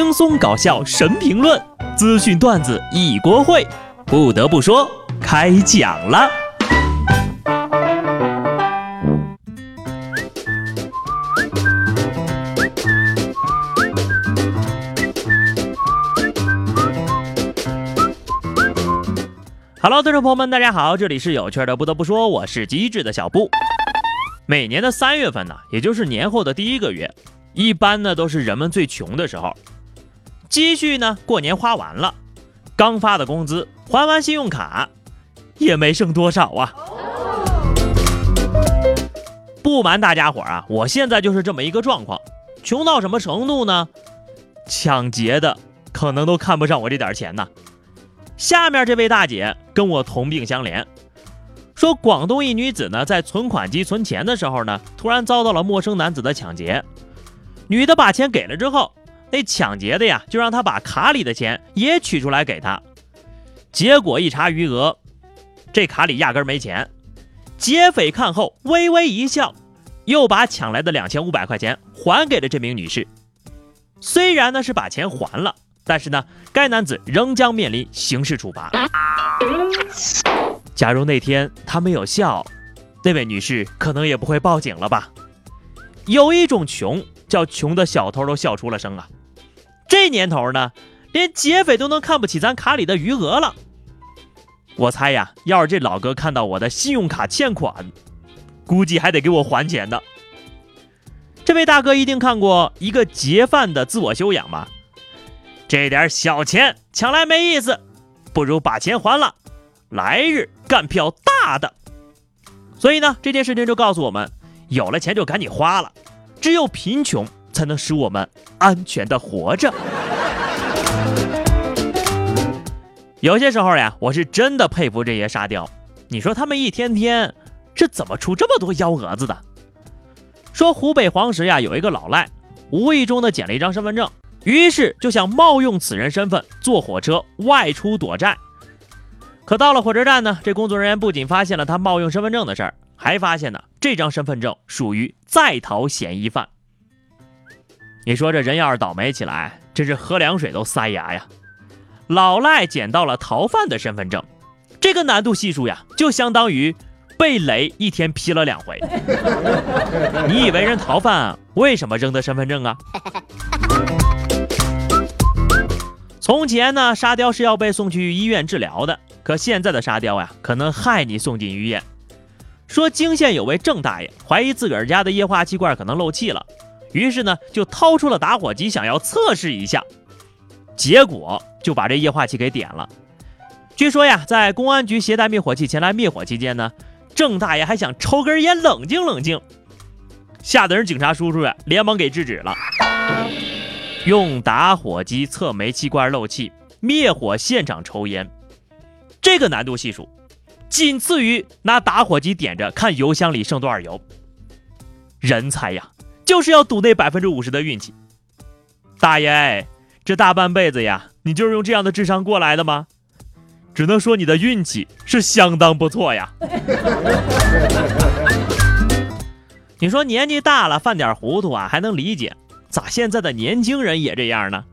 轻松搞笑神评论，资讯段子一锅烩。不得不说，开讲了。Hello，观众朋友们，大家好，这里是有趣的。不得不说，我是机智的小布。每年的三月份呢，也就是年后的第一个月，一般呢都是人们最穷的时候，积蓄呢过年花完了，刚发的工资还完信用卡，也没剩多少啊。不瞒大家伙啊，我现在就是这么一个状况，穷到什么程度呢？抢劫的可能都看不上我这点钱呢。下面这位大姐跟我同病相怜。说广东一女子呢，在存款机存钱的时候呢，突然遭到了陌生男子的抢劫。女的把钱给了之后，那抢劫的呀，就让他把卡里的钱也取出来给他。结果一查余额，这卡里压根没钱。劫匪看后微微一笑，又把抢来的两千五百块钱还给了这名女士。虽然呢是把钱还了，但是呢，该男子仍将面临刑事处罚。假如那天他没有笑，那位女士可能也不会报警了吧？有一种穷，叫穷的小偷都笑出了声啊！这年头呢，连劫匪都能看不起咱卡里的余额了。我猜呀，要是这老哥看到我的信用卡欠款，估计还得给我还钱的。这位大哥一定看过一个劫犯的自我修养吧？这点小钱抢来没意思，不如把钱还了。来日干票大的，所以呢，这件事情就告诉我们，有了钱就赶紧花了，只有贫穷才能使我们安全的活着。有些时候呀，我是真的佩服这些沙雕，你说他们一天天是怎么出这么多幺蛾子的？说湖北黄石呀，有一个老赖，无意中的捡了一张身份证，于是就想冒用此人身份坐火车外出躲债。可到了火车站呢，这工作人员不仅发现了他冒用身份证的事儿，还发现呢这张身份证属于在逃嫌疑犯。你说这人要是倒霉起来，真是喝凉水都塞牙呀！老赖捡到了逃犯的身份证，这个难度系数呀，就相当于被雷一天劈了两回。你以为人逃犯为什么扔的身份证啊？从前呢，沙雕是要被送去医院治疗的。可现在的沙雕呀，可能害你送进医院。说泾县有位郑大爷怀疑自个儿家的液化气罐可能漏气了，于是呢就掏出了打火机想要测试一下，结果就把这液化气给点了。据说呀，在公安局携带灭火器前来灭火期间呢，郑大爷还想抽根烟冷静冷静，吓得人警察叔叔呀连忙给制止了。用打火机测煤气罐漏气，灭火现场抽烟。这个难度系数，仅次于拿打火机点着看油箱里剩多少油。人才呀，就是要赌那百分之五十的运气。大爷，这大半辈子呀，你就是用这样的智商过来的吗？只能说你的运气是相当不错呀。你说年纪大了犯点糊涂啊，还能理解，咋现在的年轻人也这样呢？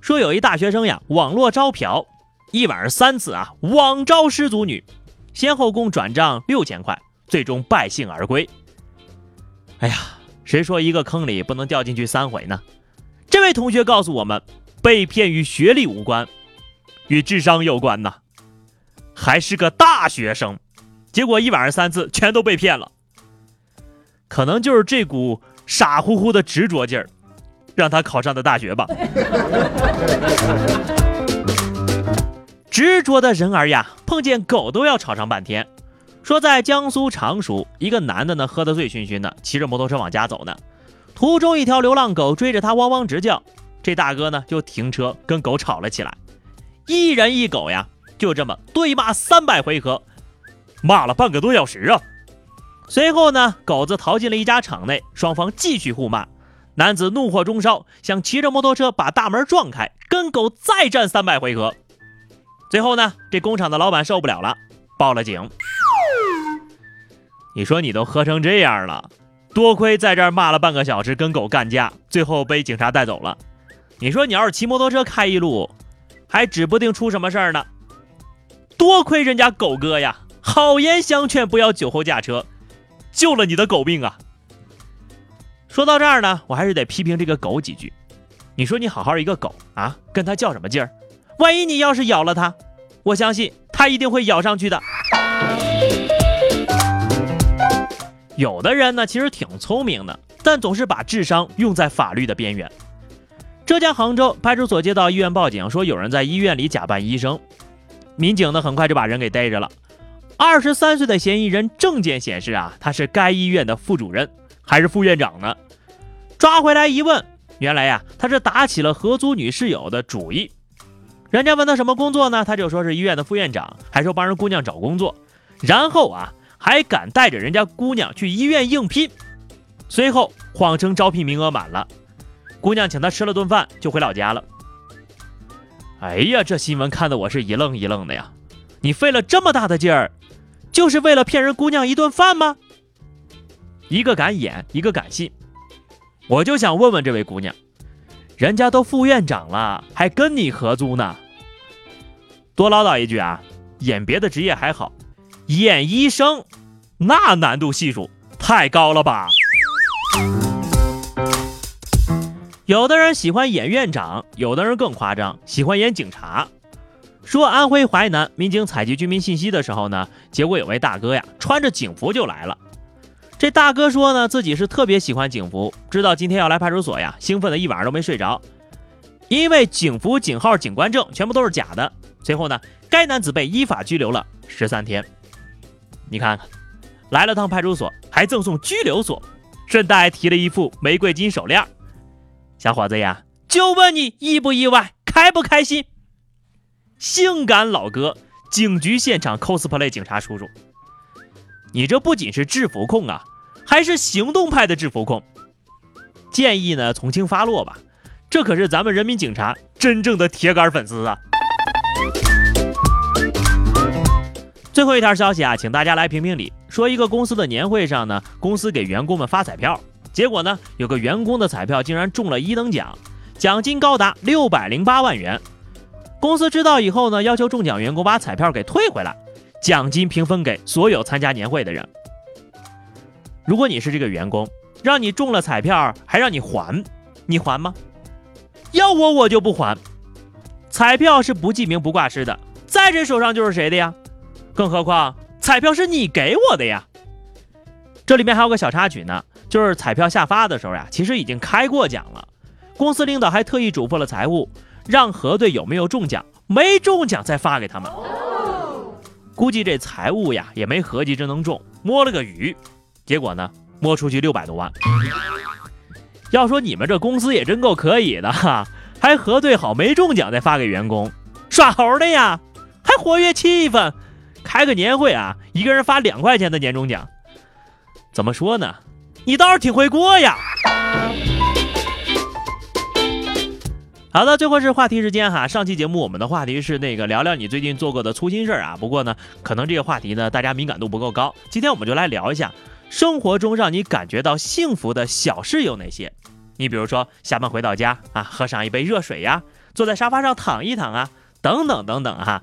说有一大学生呀，网络招嫖。一晚上三次啊，网招失足女，先后共转账六千块，最终败兴而归。哎呀，谁说一个坑里不能掉进去三回呢？这位同学告诉我们，被骗与学历无关，与智商有关呐。还是个大学生，结果一晚上三次全都被骗了。可能就是这股傻乎乎的执着劲儿，让他考上的大学吧。执着的人儿呀，碰见狗都要吵上半天。说在江苏常熟，一个男的呢，喝得醉醺醺的，骑着摩托车往家走呢。途中，一条流浪狗追着他汪汪直叫，这大哥呢就停车跟狗吵了起来。一人一狗呀，就这么对骂三百回合，骂了半个多小时啊。随后呢，狗子逃进了一家厂内，双方继续互骂。男子怒火中烧，想骑着摩托车把大门撞开，跟狗再战三百回合。最后呢，这工厂的老板受不了了，报了警。你说你都喝成这样了，多亏在这儿骂了半个小时，跟狗干架，最后被警察带走了。你说你要是骑摩托车开一路，还指不定出什么事儿呢。多亏人家狗哥呀，好言相劝不要酒后驾车，救了你的狗命啊。说到这儿呢，我还是得批评这个狗几句。你说你好好一个狗啊，跟它较什么劲儿？万一你要是咬了它，我相信它一定会咬上去的。有的人呢，其实挺聪明的，但总是把智商用在法律的边缘。浙江杭州派出所接到医院报警，说有人在医院里假扮医生。民警呢，很快就把人给逮着了。二十三岁的嫌疑人证件显示啊，他是该医院的副主任，还是副院长呢。抓回来一问，原来呀，他是打起了合租女室友的主意。人家问他什么工作呢，他就说是医院的副院长，还说帮人姑娘找工作。然后啊。还敢带着人家姑娘去医院应聘，随后谎称招聘名额满了，姑娘请他吃了顿饭就回老家了。哎呀，这新闻看得我是一愣一愣的呀！你费了这么大的劲儿，就是为了骗人姑娘一顿饭吗？一个敢演，一个敢信，我就想问问这位姑娘，人家都副院长了，还跟你合租呢？多唠叨一句啊，演别的职业还好。演医生，那难度系数太高了吧？有的人喜欢演院长，有的人更夸张，喜欢演警察。说安徽淮南民警采集居民信息的时候呢，结果有位大哥呀，穿着警服就来了。这大哥说呢，自己是特别喜欢警服，知道今天要来派出所呀，兴奋的一晚上都没睡着。因为警服、警号、警官证全部都是假的。随后呢，该男子被依法拘留了十三天。你看看，来了趟派出所还赠送拘留所，顺带提了一副玫瑰金手链。小伙子呀，就问你意不意外，开不开心？性感老哥，警局现场 cosplay 警察叔叔，你这不仅是制服控啊，还是行动派的制服控。建议呢从轻发落吧，这可是咱们人民警察真正的铁杆粉丝啊。最后一条消息啊，请大家来评评理。说一个公司的年会上呢，公司给员工们发彩票，结果呢，有个员工的彩票竟然中了一等奖，奖金高达六百零八万元。公司知道以后呢，要求中奖员工把彩票给退回来，奖金平分给所有参加年会的人。如果你是这个员工，让你中了彩票还让你还，你还吗？要我我就不还。彩票是不记名不挂失的，在谁手上就是谁的呀。更何况彩票是你给我的呀，这里面还有个小插曲呢，就是彩票下发的时候呀，其实已经开过奖了，公司领导还特意嘱咐了财务，让核对有没有中奖，没中奖再发给他们。估计这财务呀也没合计这能中，摸了个鱼，结果呢摸出去六百多万。要说你们这公司也真够可以的哈，还核对好没中奖再发给员工，耍猴的呀，还活跃气氛。开个年会啊，一个人发两块钱的年终奖，怎么说呢？你倒是挺会过呀。好的，最后是话题时间哈。上期节目我们的话题是那个聊聊你最近做过的粗心事儿啊。不过呢，可能这个话题呢大家敏感度不够高。今天我们就来聊一下生活中让你感觉到幸福的小事有哪些。你比如说下班回到家啊，喝上一杯热水呀，坐在沙发上躺一躺啊，等等等等哈。